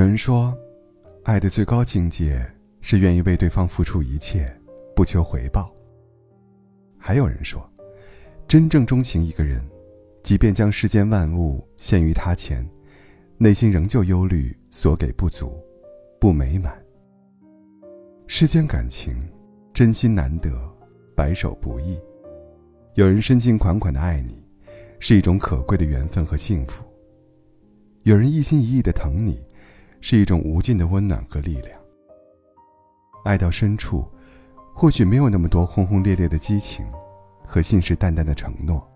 有人说，爱的最高境界是愿意为对方付出一切，不求回报。还有人说，真正钟情一个人，即便将世间万物献于他前，内心仍旧忧虑所给不足，不美满。世间感情，真心难得，白首不易。有人深情款款的爱你，是一种可贵的缘分和幸福；有人一心一意的疼你，是一种无尽的温暖和力量。爱到深处，或许没有那么多轰轰烈烈的激情，和信誓旦旦的承诺，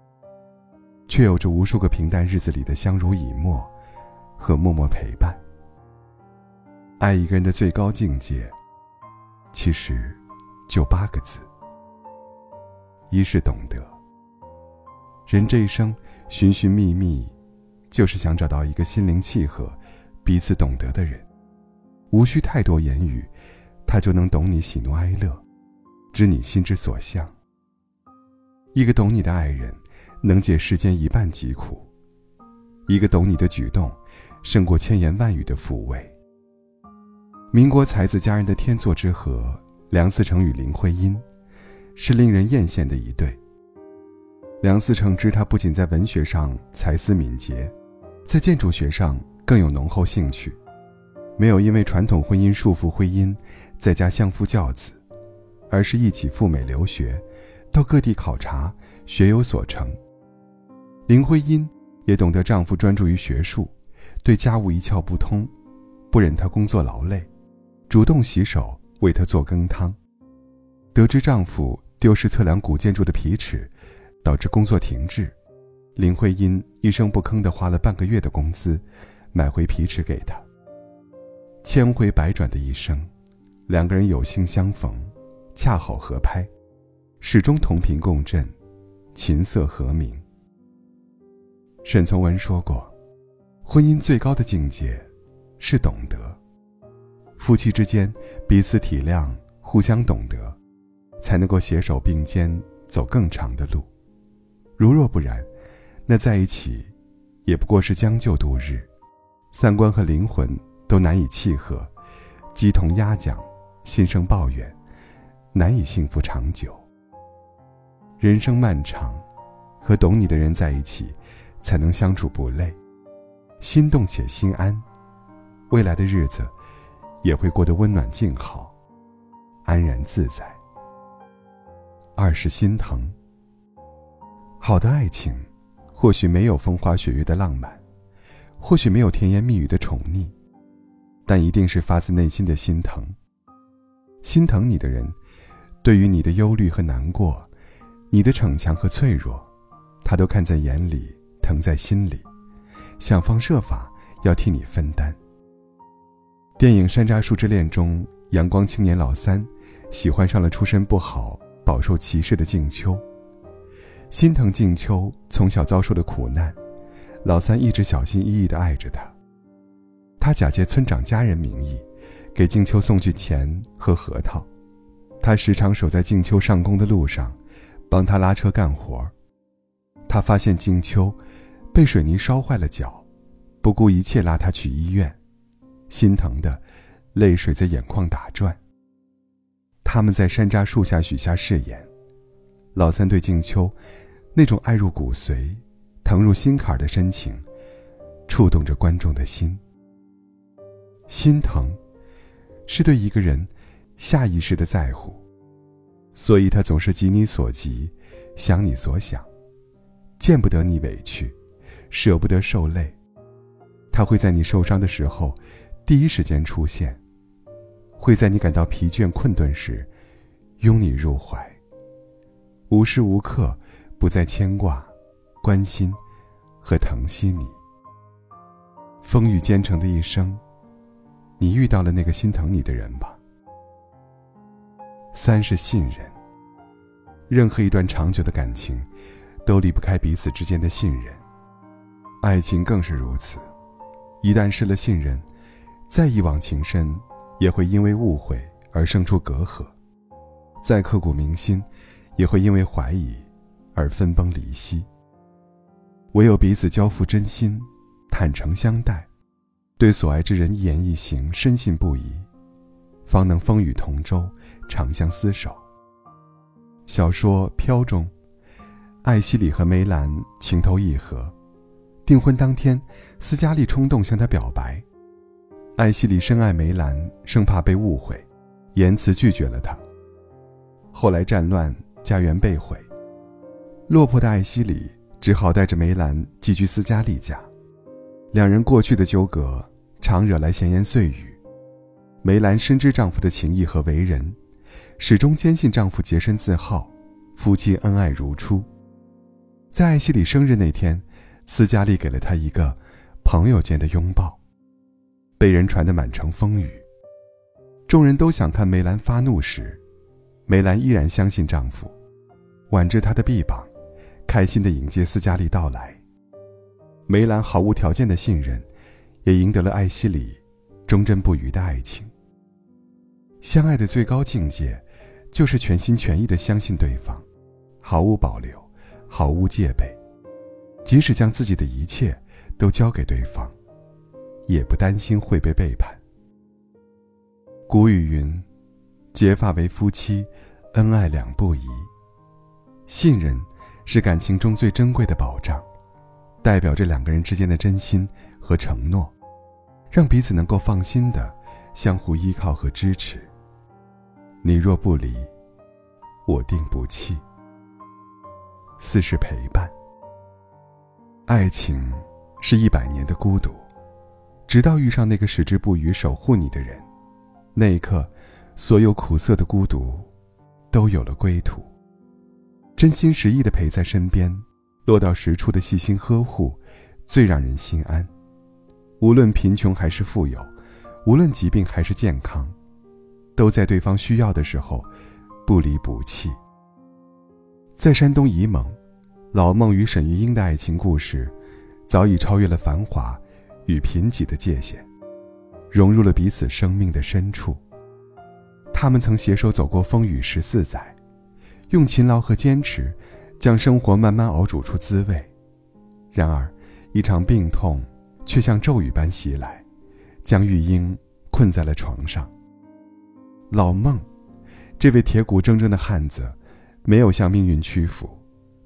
却有着无数个平淡日子里的相濡以沫，和默默陪伴。爱一个人的最高境界。其实，就八个字。一是懂得。人这一生寻寻觅觅，就是想找到一个心灵契合、彼此懂得的人。无需太多言语，他就能懂你喜怒哀乐，知你心之所向。一个懂你的爱人，能解世间一半疾苦。一个懂你的举动，胜过千言万语的抚慰。民国才子佳人的天作之合，梁思成与林徽因，是令人艳羡的一对。梁思成知他不仅在文学上才思敏捷，在建筑学上更有浓厚兴趣，没有因为传统婚姻束缚婚姻，在家相夫教子，而是一起赴美留学，到各地考察，学有所成。林徽因也懂得丈夫专注于学术，对家务一窍不通，不忍他工作劳累。主动洗手为他做羹汤。得知丈夫丢失测量古建筑的皮尺，导致工作停滞，林徽因一声不吭地花了半个月的工资，买回皮尺给他。千回百转的一生，两个人有幸相逢，恰好合拍，始终同频共振，琴瑟和鸣。沈从文说过，婚姻最高的境界，是懂得。夫妻之间彼此体谅、互相懂得，才能够携手并肩走更长的路。如若不然，那在一起也不过是将就度日，三观和灵魂都难以契合，鸡同鸭讲，心生抱怨，难以幸福长久。人生漫长，和懂你的人在一起，才能相处不累，心动且心安，未来的日子。也会过得温暖静好，安然自在。二是心疼。好的爱情，或许没有风花雪月的浪漫，或许没有甜言蜜语的宠溺，但一定是发自内心的心疼。心疼你的人，对于你的忧虑和难过，你的逞强和脆弱，他都看在眼里，疼在心里，想方设法要替你分担。电影《山楂树之恋》中，阳光青年老三喜欢上了出身不好、饱受歧视的静秋。心疼静秋从小遭受的苦难，老三一直小心翼翼地爱着他。他假借村长家人名义，给静秋送去钱和核桃。他时常守在静秋上工的路上，帮她拉车干活。他发现静秋被水泥烧坏了脚，不顾一切拉她去医院。心疼的，泪水在眼眶打转。他们在山楂树下许下誓言，老三对静秋，那种爱入骨髓、疼入心坎的深情，触动着观众的心。心疼，是对一个人下意识的在乎，所以他总是急你所急，想你所想，见不得你委屈，舍不得受累。他会在你受伤的时候。第一时间出现，会在你感到疲倦困顿时，拥你入怀。无时无刻不在牵挂、关心和疼惜你。风雨兼程的一生，你遇到了那个心疼你的人吧。三是信任。任何一段长久的感情，都离不开彼此之间的信任。爱情更是如此，一旦失了信任。再一往情深，也会因为误会而生出隔阂；再刻骨铭心，也会因为怀疑而分崩离析。唯有彼此交付真心，坦诚相待，对所爱之人一言一行深信不疑，方能风雨同舟，长相厮守。小说《飘》中，艾希里和梅兰情投意合，订婚当天，斯嘉丽冲动向他表白，艾希里深爱梅兰，生怕被误会，言辞拒绝了他。后来战乱，家园被毁，落魄的艾希里只好带着梅兰寄居斯嘉丽家。两人过去的纠葛，常惹来闲言碎语。梅兰深知丈夫的情谊和为人，始终坚信丈夫洁身自好，夫妻恩爱如初。在艾希里生日那天，斯嘉丽给了他一个朋友间的拥抱，被人传得满城风雨。众人都想看梅兰发怒时。梅兰依然相信丈夫，挽着他的臂膀，开心地迎接斯嘉丽到来。梅兰毫无条件的信任，也赢得了艾希里忠贞不渝的爱情。相爱的最高境界，就是全心全意地相信对方，毫无保留，毫无戒备，即使将自己的一切都交给对方，也不担心会被背叛。古语云。结发为夫妻，恩爱两不疑。信任是感情中最珍贵的保障，代表着两个人之间的真心和承诺，让彼此能够放心的相互依靠和支持。你若不离，我定不弃。四是陪伴。爱情是一百年的孤独，直到遇上那个矢志不渝守护你的人，那一刻。所有苦涩的孤独，都有了归途。真心实意的陪在身边，落到实处的细心呵护，最让人心安。无论贫穷还是富有，无论疾病还是健康，都在对方需要的时候，不离不弃。在山东沂蒙，老孟与沈玉英的爱情故事，早已超越了繁华与贫瘠的界限，融入了彼此生命的深处。他们曾携手走过风雨十四载，用勤劳和坚持，将生活慢慢熬煮出滋味。然而，一场病痛却像骤雨般袭来，将玉英困在了床上。老孟，这位铁骨铮铮的汉子，没有向命运屈服，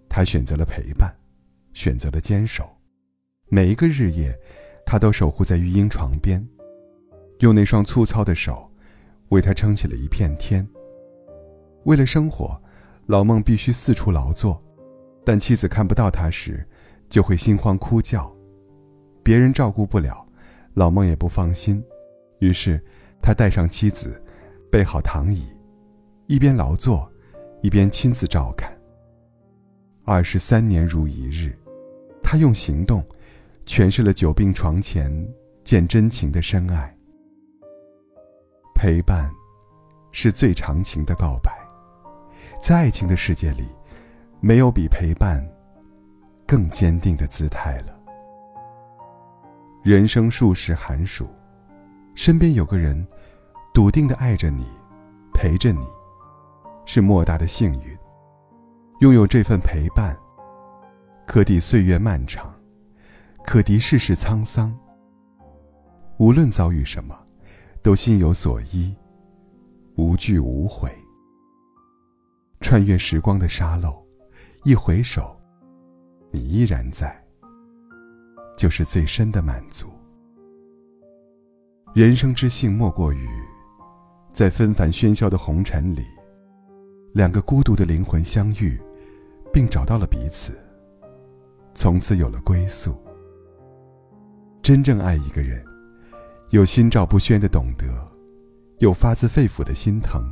他选择了陪伴，选择了坚守。每一个日夜，他都守护在玉英床边，用那双粗糙的手。为他撑起了一片天。为了生活，老孟必须四处劳作，但妻子看不到他时，就会心慌哭叫。别人照顾不了，老孟也不放心，于是他带上妻子，备好躺椅，一边劳作，一边亲自照看。二十三年如一日，他用行动，诠释了久病床前见真情的深爱。陪伴，是最长情的告白。在爱情的世界里，没有比陪伴更坚定的姿态了。人生数十寒暑，身边有个人笃定的爱着你，陪着你，是莫大的幸运。拥有这份陪伴，可抵岁月漫长，可敌世事沧桑。无论遭遇什么。都心有所依，无惧无悔。穿越时光的沙漏，一回首，你依然在，就是最深的满足。人生之幸莫过于，在纷繁喧嚣的红尘里，两个孤独的灵魂相遇，并找到了彼此，从此有了归宿。真正爱一个人。有心照不宣的懂得，有发自肺腑的心疼，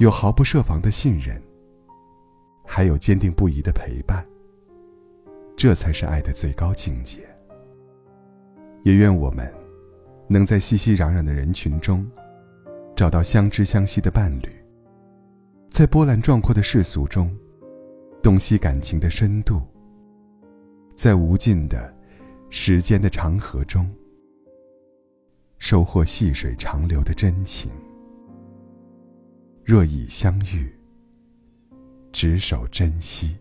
有毫不设防的信任，还有坚定不移的陪伴。这才是爱的最高境界。也愿我们，能在熙熙攘攘的人群中，找到相知相惜的伴侣，在波澜壮阔的世俗中，洞悉感情的深度，在无尽的时间的长河中。收获细水长流的真情。若已相遇，执手珍惜。